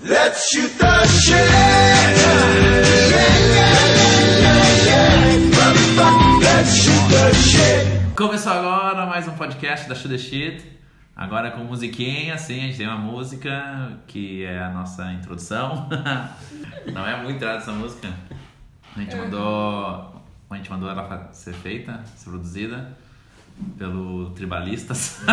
Let's shoot the shit. Yeah, yeah, yeah, yeah, yeah. Motherfucker, let's shoot the shit. Começou agora mais um podcast da Shoot the Shit. Agora com musiquinha, assim, a gente tem uma música que é a nossa introdução. Não é muito entrada essa música. A gente mandou. A gente mandou ela ser feita, ser produzida pelo Tribalistas.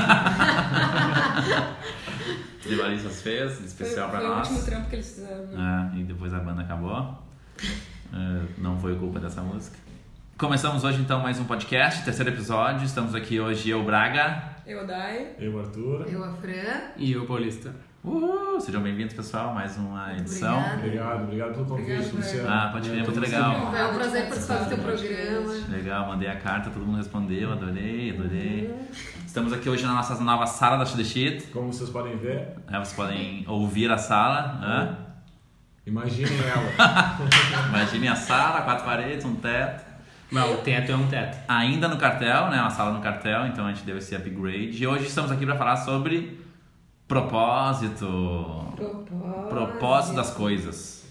Tribalistas fez, especial foi, pra foi nós. o último trampo que eles fizeram. né? É, e depois a banda acabou. É, não foi culpa dessa música. Começamos hoje então mais um podcast, terceiro episódio. Estamos aqui hoje eu, Braga. Eu, Dai. Eu, Arthur. Eu, a Fran. E o Paulista. Uhul! Sejam bem-vindos, pessoal, mais uma edição. obrigada. Obrigado, obrigado pelo convite, Luciano. Ah, pode crer, muito legal. É um prazer participar do teu programa. Legal, mandei a carta, todo mundo respondeu, adorei, adorei. Estamos aqui hoje na nossa nova sala da Shoot the Shit. Como vocês podem ver, É, vocês podem ouvir a sala. hã? imaginem ela. Imaginem a sala, quatro paredes, um teto. Não, o teto é um teto. ainda no cartel, né? Uma sala no cartel, então a gente deu esse upgrade. E hoje estamos aqui para falar sobre propósito. Propósito. Propósito das coisas.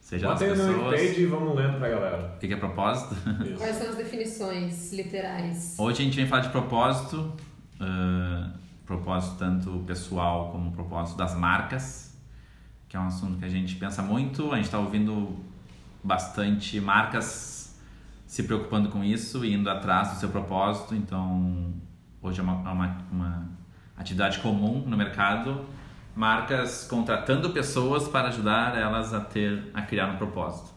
Seja das Bota aí no pessoas. Wikipedia e vamos lendo pra galera. O que que é propósito? Isso. Quais são as definições literais? Hoje a gente vem falar de propósito. ah, propósito tanto pessoal como propósito das marcas. Que é um assunto que a gente pensa muito. A gente está ouvindo bastante marcas se preocupando com isso e indo atrás do seu propósito. Então, hoje é uma, é uma, uma atividade comum no mercado. Marcas contratando pessoas para ajudar elas a ter, a criar um propósito.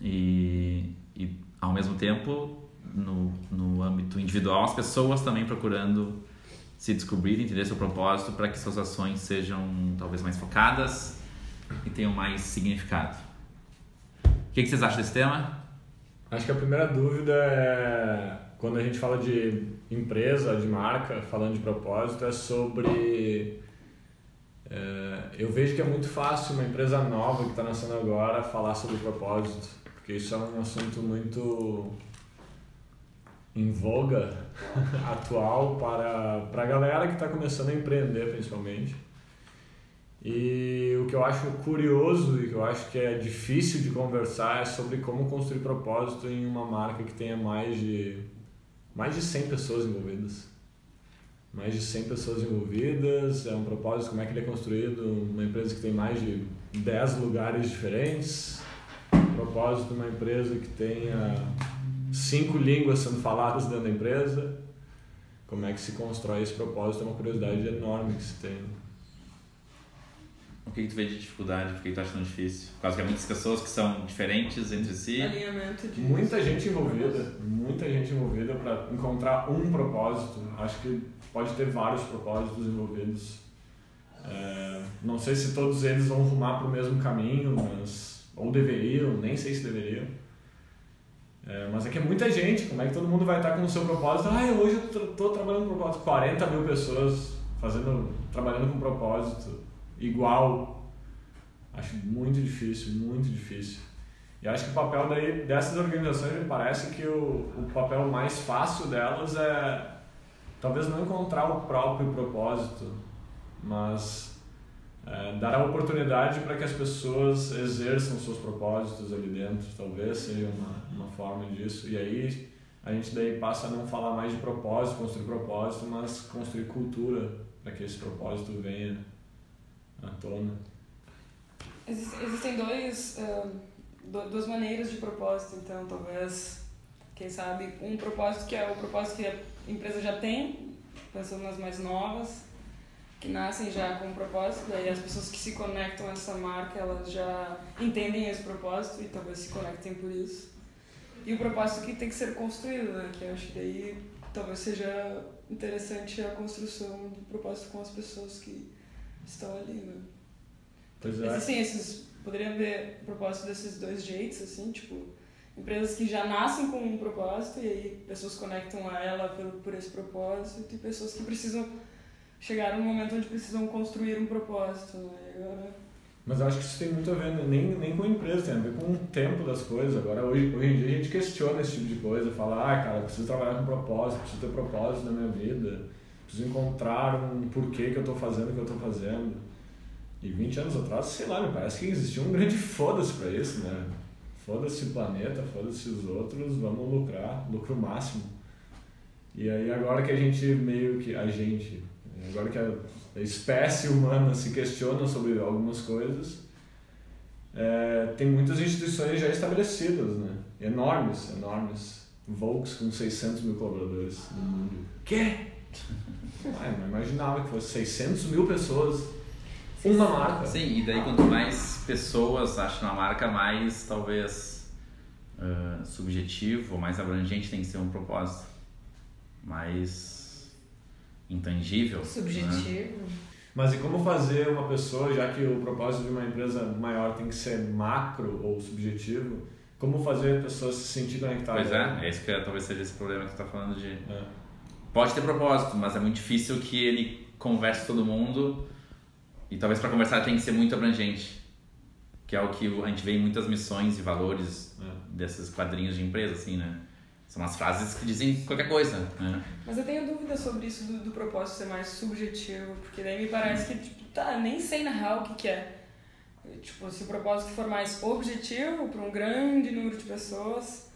E, e ao mesmo tempo, no, no âmbito individual, as pessoas também procurando se descobrir, entender seu propósito para que suas ações sejam talvez mais focadas e tenham mais significado. O que, que vocês acham desse tema? Acho que a primeira dúvida é quando a gente fala de empresa, de marca, falando de propósito, é sobre. é, eu vejo que é muito fácil uma empresa nova que está nascendo agora falar sobre propósito, porque isso é um assunto muito em voga atual para, para a galera que está começando a empreender, principalmente. E o que eu acho curioso e que eu acho que é difícil de conversar é sobre como construir propósito em uma marca que tenha mais de mais de 100 pessoas envolvidas. Mais de 100 pessoas envolvidas, é um propósito, como é que ele é construído, uma empresa que tem mais de 10 lugares diferentes, um propósito de uma empresa que tenha cinco línguas sendo faladas dentro da empresa. Como é que se constrói esse propósito é uma curiosidade enorme que se tem. O que, que tu vê de dificuldade? Por que, que tu acha tão difícil? Por causa que há muitas pessoas que são diferentes entre si. Alinhamento de. Muita gente envolvida, muita gente envolvida para encontrar um propósito. Acho que pode ter vários propósitos envolvidos. É, não sei se todos eles vão rumar para o mesmo caminho, mas ou deveriam, nem sei se deveriam. É, mas é que é muita gente, como é que todo mundo vai estar com o seu propósito? Ah, hoje eu estou trabalhando com propósito. 40 mil pessoas fazendo, trabalhando com propósito igual. Acho muito difícil, muito difícil. E acho que o papel daí, dessas organizações me parece que o, o papel mais fácil delas é talvez não encontrar o próprio propósito, mas é, dar a oportunidade para que as pessoas exerçam seus propósitos ali dentro, talvez seja uma, uma forma disso. E aí a gente daí passa a não falar mais de propósito, construir propósito, mas construir cultura para que esse propósito venha à tona. Existe- Existem dois, du- duas maneiras de propósito, então talvez, quem sabe, um propósito que é o propósito que a empresa já tem, pensando nas mais novas, que nascem já com um propósito, daí as pessoas que se conectam a essa marca, elas já entendem esse propósito e talvez se conectem por isso. E o propósito que tem que ser construído, né? Que eu acho que daí talvez seja interessante a construção do propósito com as pessoas que estão ali, né? Pois é. Existem esses. Poderia haver propósito desses dois jeitos, assim, tipo, empresas que já nascem com um propósito e aí pessoas conectam a ela pelo, por esse propósito e pessoas que precisam chegar num momento onde precisam construir um propósito, né? Agora. Mas eu acho que isso tem muito a ver, né? nem, nem com a empresa, tem a ver com o tempo das coisas. Agora, hoje, hoje em dia, a gente questiona esse tipo de coisa. Fala, ah, cara, preciso trabalhar com propósito, preciso ter propósito na minha vida, preciso encontrar um porquê que eu estou fazendo o que eu estou fazendo. E 20 anos atrás, sei lá, me parece que existia um grande foda-se pra isso, né? Foda-se o planeta, foda-se os outros, vamos lucrar, lucro máximo. E aí agora que a gente meio que, a gente, agora que a, a espécie humana se questiona sobre algumas coisas, é, tem muitas instituições já estabelecidas, né? Enormes, enormes. Volks com 600 mil colaboradores no mundo. Quê? Ah, eu não imaginava que fosse 600 mil pessoas. Uma marca. Sim, e daí quanto mais pessoas acham a marca, mais talvez ah, subjetivo, mais abrangente tem que ser um propósito. Mais intangível. Né? Subjetivo. Mas e como fazer uma pessoa, já que o propósito de uma empresa maior tem que ser macro ou subjetivo, como fazer a pessoa se sentir conectada? Pois é, é isso que talvez seja esse problema que tu tá falando de. É. Pode ter propósito, mas é muito difícil que ele converse todo mundo e talvez para conversar tem que ser muito abrangente. Que é o que a gente vê em muitas missões e valores É. desses quadrinhos de empresa, assim, né? São umas frases que dizem qualquer coisa, né? Mas eu tenho dúvida sobre isso do, do propósito ser mais subjetivo, porque daí me parece que, tipo, tá, nem sei na real o que, que é. Tipo, se o propósito for mais objetivo para um grande número de pessoas,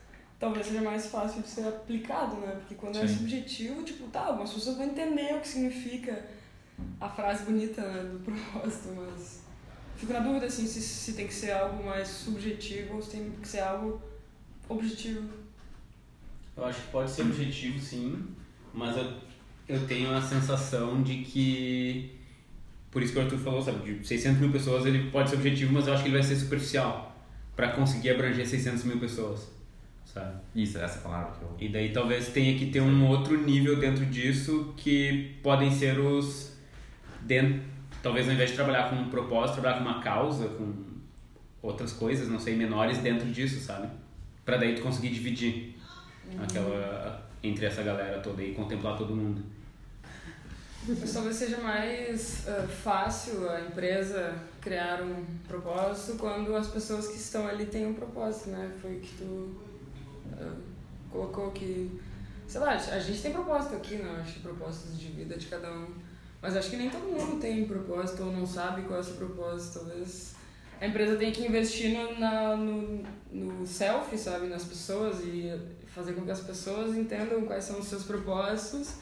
talvez seja mais fácil de ser aplicado, né? Porque quando é Sim. subjetivo, tipo, tá, algumas pessoas vão entender o que significa a frase bonita né, do propósito, mas fico na dúvida assim, se, se tem que ser algo mais subjetivo ou se tem que ser algo objetivo. Eu acho que pode ser objetivo, sim, mas eu, eu tenho a sensação de que. Por isso que o Arthur falou, sabe? De 600 mil pessoas ele pode ser objetivo, mas eu acho que ele vai ser superficial para conseguir abranger 600 mil pessoas, sabe? Isso, essa palavra que eu. E daí talvez tenha que ter um outro nível dentro disso que podem ser os. Dentro, talvez ao invés de trabalhar com um propósito, trabalhar com uma causa, com outras coisas, não sei, menores dentro disso, sabe? Pra daí tu conseguir dividir aquela entre essa galera toda e contemplar todo mundo. Mas talvez seja mais ah, fácil a empresa criar um propósito quando as pessoas que estão ali têm um propósito, né? Foi o que tu colocou que. Sei lá, a gente tem propósito aqui, né? Acho propósitos de vida de cada um. Mas acho que nem todo mundo tem propósito ou não sabe qual é o seu propósito. Talvez a empresa tenha que investir no, na, no, no self, sabe? Nas pessoas e fazer com que as pessoas entendam quais são os seus propósitos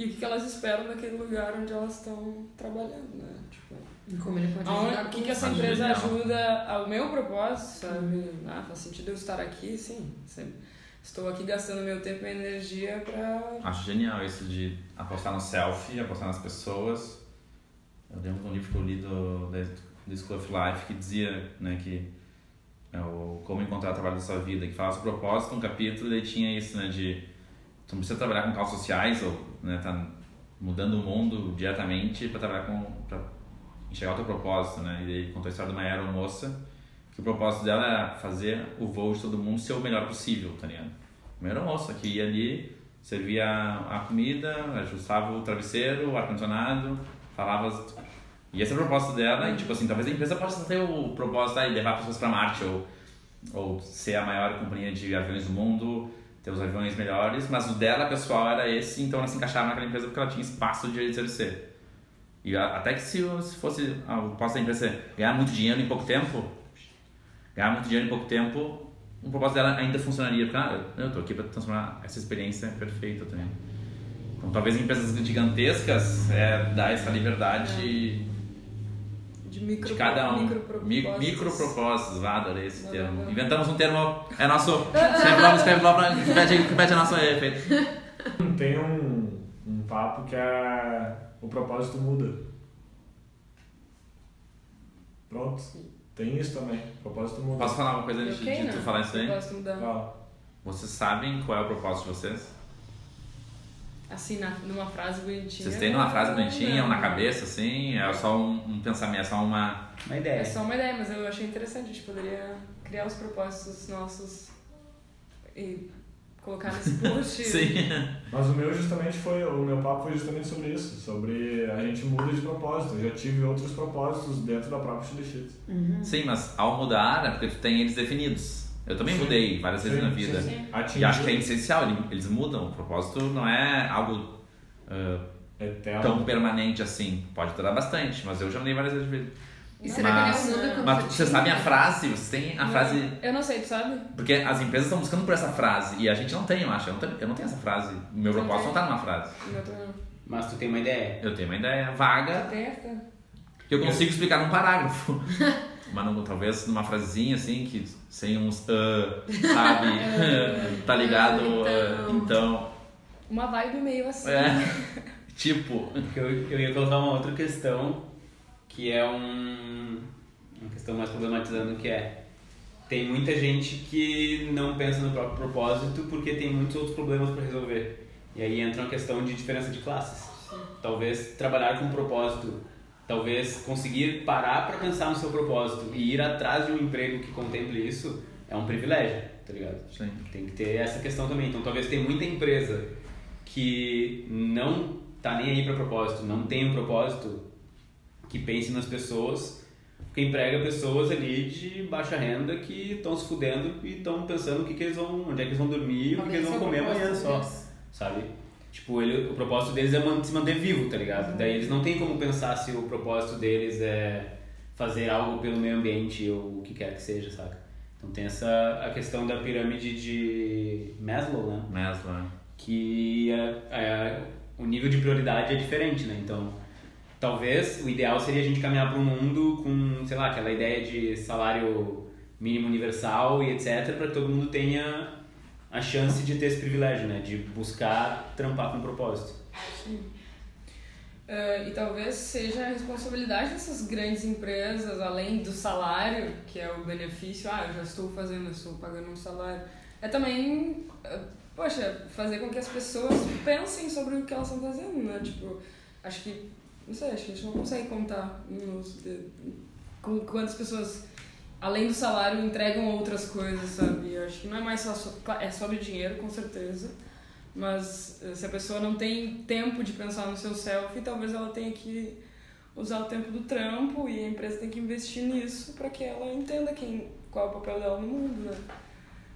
e o que que elas esperam daquele lugar onde elas estão trabalhando, né? Tipo, E como ele pode aonde, ajudar o que, que essa empresa ajuda ao meu propósito, sabe? Ah, faz sentido eu estar aqui, sim. Sempre. Estou aqui gastando meu tempo e energia pra... Acho genial isso de apostar no selfie, apostar nas pessoas. Eu lembro de um livro que eu li do, do School of Life que dizia né, que é o Como Encontrar o Trabalho da Sua Vida, que falava sobre propósito, um capítulo, e tinha isso, né, de tu não precisa trabalhar com causas sociais ou né, tá mudando o mundo diretamente para trabalhar com para enxergar o teu propósito, né? E ele contou a história de uma aeromoça que o propósito dela era fazer o voo de todo mundo ser o melhor possível, tá ligado? Uma aeromoça que ia ali, servia a comida, ajustava o travesseiro, o ar-condicionado, falava. E esse é o propósito dela, e tipo assim, talvez a empresa possa ter o propósito aí, levar pessoas para Marte, ou, ou ser a maior companhia de aviões do mundo, ter os aviões melhores, mas o dela pessoal era esse, então ela se encaixava naquela empresa porque ela tinha espaço de exercer. E a- até que se, se fosse ah, o propósito da empresa ser ganhar muito dinheiro em pouco tempo, ganhar muito dinheiro em pouco tempo, o propósito dela ainda funcionaria, porque ah, eu estou aqui para transformar essa experiência perfeita também. Então talvez em empresas gigantescas é, dar essa liberdade De micro, de cada um. micro Mi- propósitos. Micropropósitos, vá, adorei esse Não, termo. não, não. Inventamos um termo, é nosso. Escreve lá, escreve lá, repete, repete a nossa efeito. Tem um, um papo que é o propósito muda. Pronto. Tem isso também. O propósito muda. Posso falar uma coisa antes de né? tu falar isso aí? Propósito mudar. Vocês sabem qual é o propósito de vocês? Assim, na, numa frase bonitinha. Vocês têm numa frase bonitinha ou na cabeça, assim? É só um, um pensamento, é só uma. Uma É ideia. só uma ideia, mas eu achei interessante. A gente poderia criar os propósitos nossos e colocar nesse post. Sim. Mas o meu justamente foi, o meu papo foi justamente sobre isso, sobre a gente muda de propósito. Eu já tive outros propósitos dentro da própria Chili Sheet. Sim, mas ao mudar é porque tu tem eles definidos. Eu também Sim. mudei várias vezes Sim, na vida. sim, sim. E acho que é essencial, ele- eles mudam. O propósito não é algo Eterno. tão permanente assim. Pode durar bastante, mas eu já mudei várias vezes de vida. E Não, será Mas- que ele muda quando Mas você sabem a frase? Vocês têm a Não, frase. Eu não sei, tu sabe? Porque as empresas estão buscando por essa frase e a gente não tem, eu acho. Eu não tenho, eu não tenho essa frase. O meu Não propósito não tem. tá numa frase. O meu também não. Mas tu tem uma ideia. Eu tenho uma ideia vaga que eu consigo explicar num parágrafo. Mas não, talvez numa frasezinha assim, que sem uns ah, sabe? tá ligado? Ah, Ah, então. Uma vibe meio assim. É. Tipo. Eu, eu ia colocar uma outra questão, que é um, uma questão mais problematizando, que é tem muita gente que não pensa no próprio propósito porque tem muitos outros problemas para resolver. E aí entra uma questão de diferença de classes. Talvez trabalhar com propósito, talvez conseguir parar para pensar no seu propósito e ir atrás de um emprego que contemple isso é um privilégio, tá ligado? Sim. Tem que ter essa questão também. Então, talvez tem muita empresa que não tá nem aí para propósito, não tem um propósito que pense nas pessoas, porque emprega pessoas ali de baixa renda que estão se fudendo e estão pensando o que, que eles vão, onde é que eles vão dormir, o que, que eles vão comer amanhã só, sabe? Tipo, ele, o propósito deles é se manter vivo, tá ligado? Daí eles não tem como pensar se o propósito deles é fazer algo pelo meio ambiente ou o que quer que seja, saca? Então tem essa a questão da pirâmide de Maslow, né? Mesmo, é. que é, é, o nível de prioridade é diferente, né? Então, talvez o ideal seria a gente caminhar para um mundo com, sei lá, aquela ideia de salário mínimo universal e etc, para que todo mundo tenha a chance de ter esse privilégio, né? De buscar trampar com propósito. Ah, e talvez seja a responsabilidade dessas grandes empresas, além do salário, que é o benefício, ah, eu já estou fazendo, eu estou pagando um salário, é também, ah, poxa, fazer com que as pessoas pensem sobre o que elas estão fazendo, né? Tipo, acho que, não sei, acho que a gente não consegue contar nos de- com quantas pessoas, além do salário, entregam outras coisas, sabe? Eu acho que não é mais só, so- claro, é sobre dinheiro, com certeza, mas eh, se a pessoa não tem tempo de pensar no seu selfie, talvez ela tenha que usar o tempo do trampo e a empresa tem que investir nisso para que ela entenda quem, qual é o papel dela no mundo, né?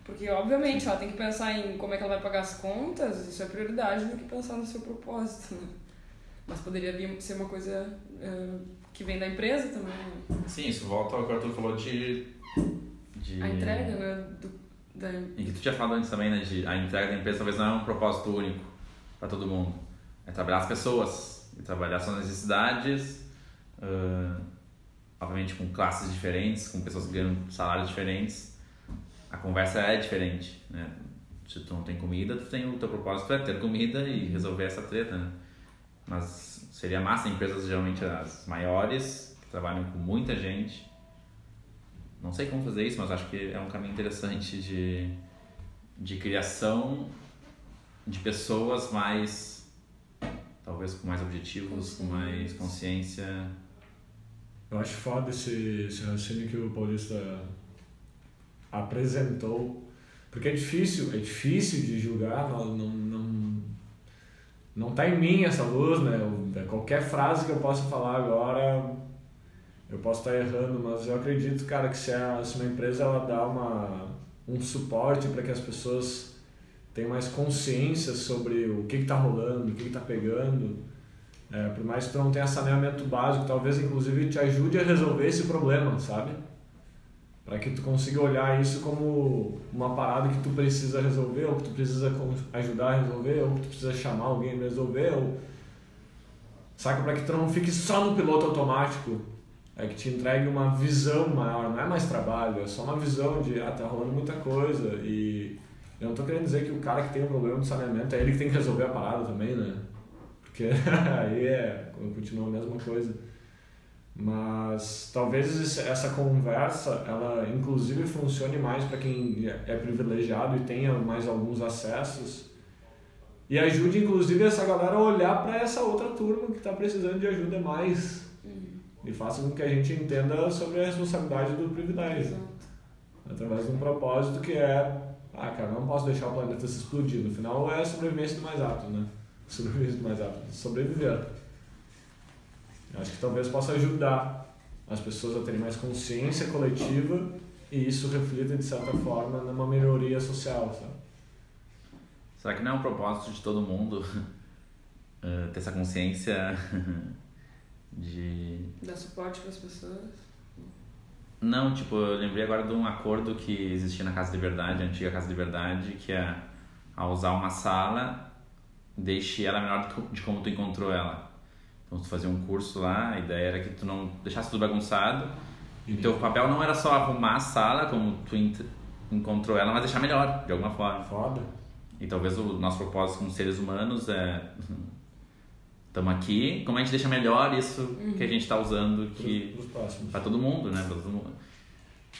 Porque, obviamente, ela tem que pensar em como é que ela vai pagar as contas, isso é prioridade do que pensar no seu propósito, né? Mas poderia vir ser uma coisa eh, que vem da empresa também? Sim, isso volta ao que o Arthur falou de. de... A entrega, né? Do, da, E que tu tinha falado antes também, né? De a entrega da empresa talvez não é um propósito único para todo mundo. É trabalhar as pessoas, e trabalhar suas necessidades, ah, obviamente com classes diferentes, com pessoas ganham salários diferentes. A conversa é diferente, né? Se tu não tem comida, tu tem o teu propósito é ter comida e resolver essa treta, né? Mas seria massa empresas geralmente as maiores, que trabalham com muita gente, não sei como fazer isso, mas acho que é um caminho interessante de, de criação de pessoas mais, talvez com mais objetivos, com mais consciência. Eu acho foda esse, esse raciocínio que o Paulista apresentou, porque é difícil, é difícil de julgar, não, não, não, não tá em mim essa luz, né? Eu- qualquer frase que eu possa falar agora, eu posso estar errando, mas eu acredito, cara, que se, a, se uma empresa ela dá uma, um suporte para que as pessoas tenham mais consciência sobre o que está rolando, o que está pegando, é, por mais que tu não tenha saneamento básico, talvez inclusive te ajude a resolver esse problema, sabe? Para que tu consiga olhar isso como uma parada que tu precisa resolver, ou que tu precisa ajudar a resolver, ou que tu precisa chamar alguém para resolver, ou... Saca? Para que tu não fique só no piloto automático, é que te entregue uma visão maior, não é mais trabalho, é só uma visão de, ah, tá rolando muita coisa, e eu não tô querendo dizer que o cara que tem um problema de saneamento é ele que tem que resolver a parada também, né? Porque aí é, continua a mesma coisa. Mas talvez essa conversa, ela inclusive funcione mais para quem é privilegiado e tenha mais alguns acessos. E ajude inclusive essa galera a olhar para essa outra turma que está precisando de ajuda mais. E faça com que a gente entenda sobre a responsabilidade do privilégio. Através de um propósito que é, ah, cara, não posso deixar o planeta se explodir. No final é a sobrevivência do mais apto, né? Sobrevivência do mais apto. Sobreviver. Eu acho que talvez possa ajudar as pessoas a terem mais consciência coletiva e isso reflita, de certa forma, numa melhoria social, sabe? Será que não é um propósito de todo mundo eh, ter essa consciência de dar suporte para as pessoas. Não, tipo, eu lembrei agora de um acordo que existia na Casa de Liberdade, a antiga Casa de Liberdade, que é ao usar uma sala, deixe ela melhor de como tu encontrou ela. Então, tu fazia um curso lá, a ideia era que tu não deixasse tudo bagunçado. E teu papel não era só arrumar a sala, como tu encontrou ela, mas deixar melhor, de alguma forma. Foda. E talvez o nosso propósito como seres humanos é. Estamos aqui, como a gente deixa melhor isso que a gente está usando que para todo mundo, né? Pra todo mundo.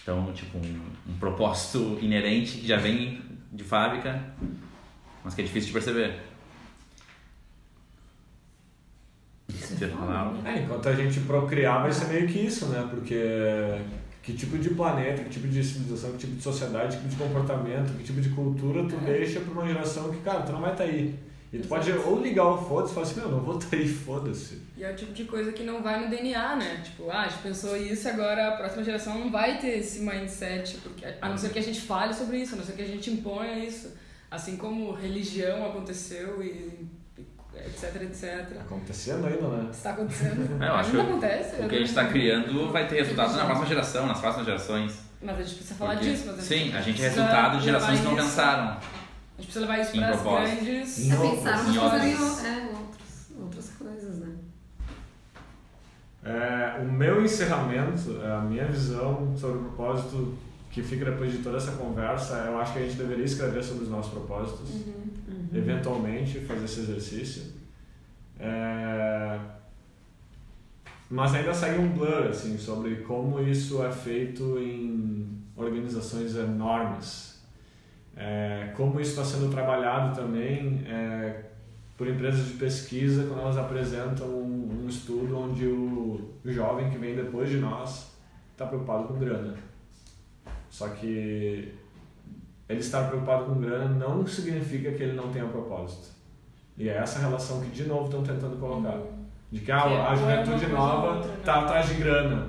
Então, tipo, um, um propósito inerente que já vem de fábrica, mas que é difícil de perceber. Algo? É, enquanto a gente procriar vai ser meio que isso, né? Porque que tipo de planeta, que tipo de civilização, que tipo de sociedade, que tipo de comportamento, que tipo de cultura tu deixa pra uma geração que, cara, tu não vai estar aí. E tu pode ou ligar o foda-se e falar assim, meu, não vou estar aí, foda-se. E é o tipo de coisa que não vai no DNA, né? Tipo, ah, a gente pensou isso, agora a próxima geração não vai ter esse mindset, porque, a não ser que a gente fale sobre isso, a não ser que a gente imponha isso. Assim como religião aconteceu e etc, etc. Acontecendo ainda, né? Está acontecendo. É, eu acho Ainda que acontece. O que a gente está criando vai ter resultados na próxima geração, nas próximas gerações. Mas a gente precisa falar Porque- disso. Mas Sim, a gente é resultado de gerações que não levar isso- pensaram. A gente precisa levar isso Em para as grandes... Em É outros, pensar em umas coisas em outros. é, outros, outras coisas, né? É, o meu encerramento, é, a minha visão sobre o propósito que fica depois de toda essa conversa, eu acho que a gente deveria escrever sobre os nossos propósitos, eventualmente fazer esse exercício. É, mas ainda segue um blur assim sobre como isso é feito em organizações enormes, É, como isso está sendo trabalhado também é, por empresas de pesquisa quando elas apresentam um, um estudo onde o jovem que vem depois de nós está preocupado com grana. Só que ele estar preocupado com grana não significa que ele não tenha propósito. E é essa relação que de novo estão tentando colocar. De que ah, Que é a é juventude nova outra, né? está atrás de grana.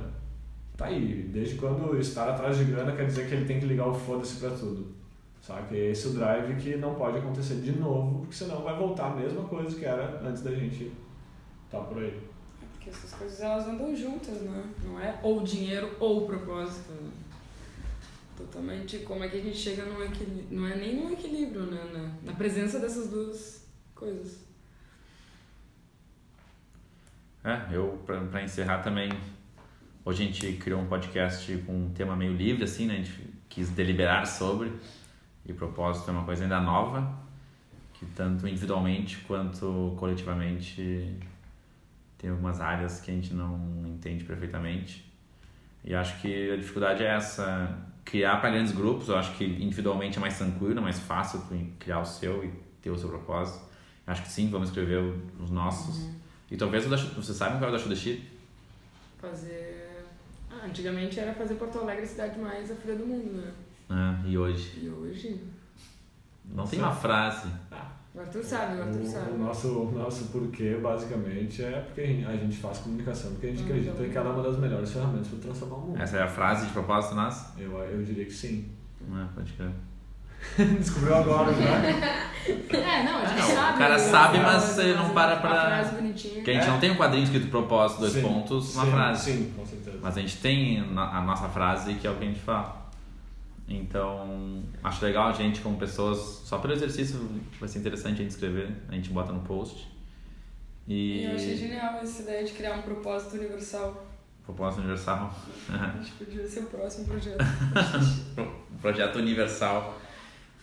Tá aí, desde quando estar atrás de grana quer dizer que ele tem que ligar o foda-se pra tudo. Sabe? É esse o drive que não pode acontecer de novo, porque senão vai voltar a mesma coisa que era antes da gente estar por aí. É Porque essas coisas elas andam juntas, né? Não é ou dinheiro ou propósito. né? Totalmente como é que a gente chega num equilíbrio. Não é nem num equilíbrio, né? Na, na presença dessas duas coisas. É, eu, pra encerrar também, hoje a gente criou um podcast com um tema meio livre, assim, né? A gente quis deliberar sobre, e propósito é uma coisa ainda nova, que tanto individualmente quanto coletivamente tem algumas áreas que a gente não entende perfeitamente. E acho que a dificuldade é essa, criar para grandes grupos, eu acho que individualmente é mais tranquilo, é mais fácil criar o seu e ter o seu propósito. Acho que sim, vamos escrever os nossos. E talvez o da Chu- vocês sabem qual é o da Shudashi? Fazer. Ah, antigamente era fazer Porto Alegre a cidade mais a fria do mundo, né? Ah, e hoje? E hoje. Não tem uma frase. O Arthur sabe, o Arthur O, sabe. o nosso, o nosso porquê, basicamente, é porque a gente- faz comunicação, porque a gente acredita que ela é uma das melhores ferramentas para transformar o mundo. Essa é a frase de propósito nossa? Eu, eu diria que sim. Ah, pode crer. Descobriu agora, né? É, não, a gente Não, sabe. o cara sabe, mas ele não para pra- frase bonitinha. Porque a gente É. não tem um quadrinho escrito propósito, dois Sim, pontos, uma sim, frase. Sim, com certeza. Mas a gente tem a nossa frase que é o que a gente fala. Então, acho legal a gente, como pessoas, só pelo exercício vai ser interessante a gente escrever, a gente bota no post. E eu achei genial essa ideia de criar um propósito universal. Propósito universal. Acho que podia ser o próximo projeto. projeto universal.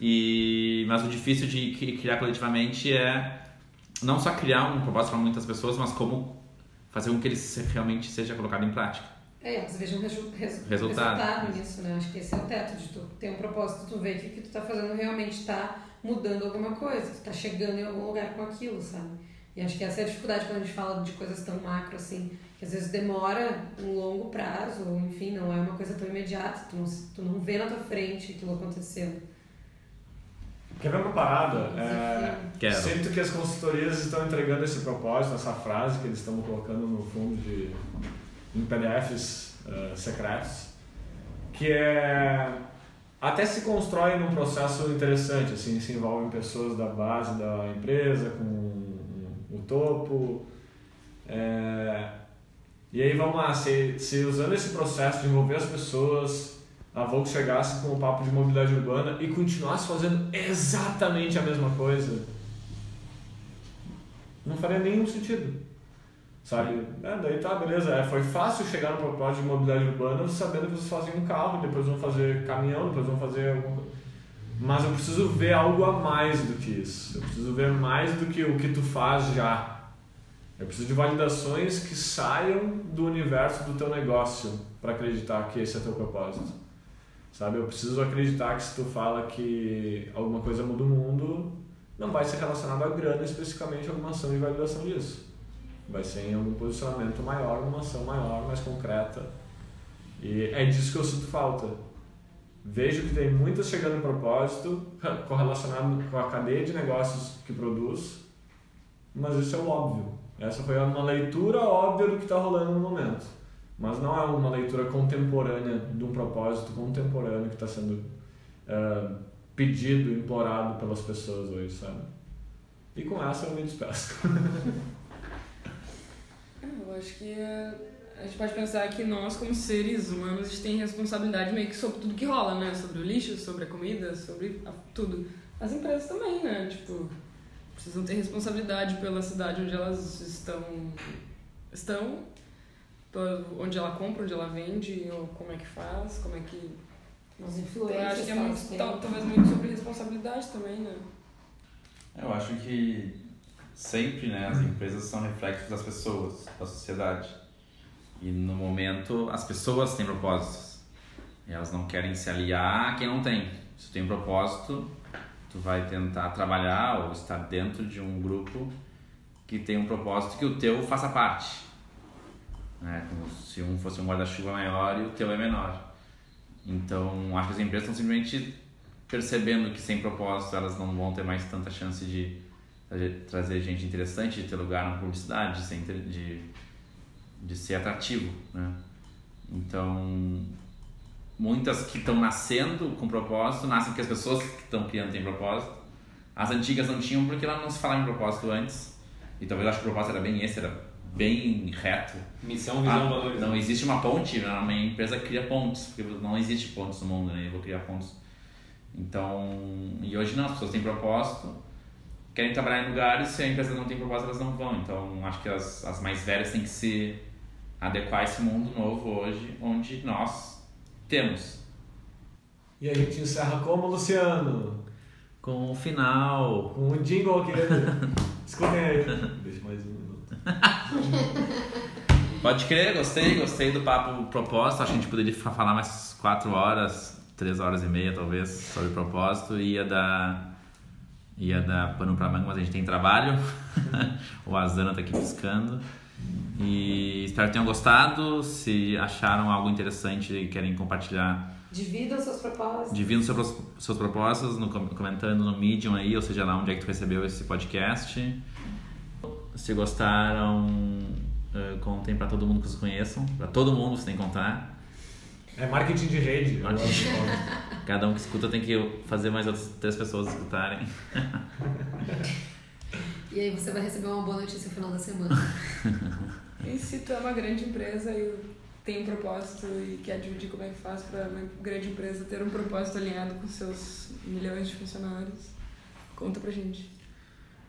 E mas o difícil de cri- criar coletivamente é não só criar um propósito para muitas pessoas, mas como fazer com que ele realmente seja colocado em prática. É, elas vejam resu resu Resultado. resultado nisso, né? Acho que esse é o teto de tu ter um propósito, tu vê que o que tu tá fazendo realmente tá mudando alguma coisa, tu tá chegando em algum lugar com aquilo, sabe? E acho que essa é a dificuldade quando a gente fala de coisas tão macro assim, que às vezes demora um longo prazo, ou enfim, não é uma coisa tão imediata, tu não, tu não vê na tua frente aquilo acontecendo. Quer ver uma parada? É. Sinto que as consultorias estão entregando esse propósito, essa frase que eles estão colocando no fundo de em PDFs eh, secretos, que é até se constrói num processo interessante, assim, se envolvem pessoas da base da empresa com o topo, é, E aí vamos lá, se, se usando esse processo de envolver as pessoas, a Volks chegasse com o papo de mobilidade urbana e continuasse fazendo exatamente a mesma coisa, não faria nenhum sentido. Sabe? É, daí tá, beleza. É, foi fácil chegar no propósito de mobilidade urbana sabendo que vocês fazem um carro, depois vão fazer caminhão, depois vão fazer alguma coisa. Mas eu preciso ver algo a mais do que isso. Eu preciso ver mais do que o que tu faz já. Eu preciso de validações que saiam do universo do teu negócio para acreditar que esse é teu propósito. Sabe? Eu preciso acreditar que se tu fala que alguma coisa muda o mundo, não vai ser relacionado à grana especificamente alguma ação de validação disso. Vai ser em algum posicionamento maior, uma ação maior, mais concreta. E é disso que eu sinto falta. Vejo que tem muitas chegando em propósito, correlacionado com a cadeia de negócios que produz, mas isso é o óbvio. Essa foi uma leitura óbvia do que está rolando no momento. Mas não é uma leitura contemporânea de um propósito contemporâneo que está sendo uh, pedido, implorado pelas pessoas hoje, sabe? E com essa eu me despeço. Eu acho que eh, a gente pode pensar que nós, como seres humanos, a gente tem responsabilidade meio que sobre tudo que rola, né? Sobre o lixo, sobre a comida, sobre a- tudo. As empresas também, né? Tipo, precisam ter responsabilidade pela cidade onde elas estão, estão onde ela compra, onde ela vende, ou como é que faz, como é que... As Eu influências acho que é muito, talvez muito sobre responsabilidade também, né? Eu acho que sempre né, as empresas são reflexos das pessoas, da sociedade. E no momento as pessoas têm propósitos. E elas não querem se aliar a quem não tem. Se tu tem um propósito, tu vai tentar trabalhar ou estar dentro de um grupo que tem um propósito que o teu faça parte. Né? Como se um fosse um guarda-chuva maior e o teu é menor. Então, acho que as empresas estão simplesmente percebendo que sem propósito elas não vão ter mais tanta chance de trazer- gente interessante, de ter lugar na publicidade, de ser, de, de ser atrativo, né? Então, muitas que estão nascendo com propósito, nascem porque as pessoas que estão criando têm propósito. As antigas não tinham porque elas não se falavam em propósito antes. E talvez eu acho que o propósito era bem esse, era bem reto. Missão, visão, Ah, valores. Não existe uma ponte, né? uma empresa cria pontes, porque não existe pontes no mundo, né? Eu vou criar pontes. Então, e hoje não, as pessoas têm propósito, querem trabalhar em lugares, se a empresa não tem propósito, elas não vão. Então, acho que as, as mais velhas têm que se adequar a esse mundo novo hoje, onde nós temos. E a gente encerra como, Luciano? Com o final. Com um jingle aqui. Escutem aí. Deixa mais um minuto. Pode crer, gostei, gostei do papo propósito. Acho que a gente poderia fa- falar mais quatro horas, três horas e meia talvez, sobre propósito. Ia dar, ia dar pano pra manga, mas a gente tem trabalho. o Azana tá aqui piscando. E espero que tenham gostado. Se acharam algo interessante e querem compartilhar, Dividam seus propósitos. dividam seus, seus propósitos no, com- comentando no Medium aí, ou seja lá onde é que tu recebeu esse podcast. Se gostaram, eh, contem pra todo mundo que vocês conheçam. Pra todo mundo você tem que contar. É marketing de rede. Marketing. Cada um que escuta tem que fazer mais outras três pessoas escutarem. E aí você vai receber uma boa notícia no final da semana. E se tu é uma grande empresa e tem um propósito e quer dividir como é que faz para uma grande empresa ter um propósito alinhado com seus milhões de funcionários, conta pra gente.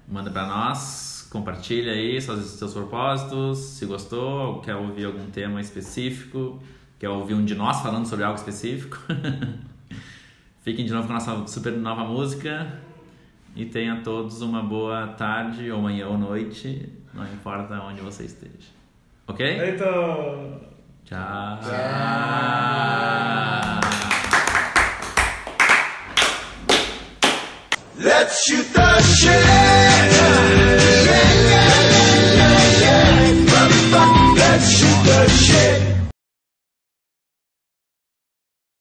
Manda pra nós, compartilha aí seus, seus propósitos. Se gostou, quer ouvir algum tema específico, quer ouvir um de nós falando sobre algo específico. Fiquem de novo com a nossa super nova música. E tenha todos uma boa tarde, ou manhã ou noite, não importa onde você esteja. Ok? Eita! Tchau. Let's shoot the shit.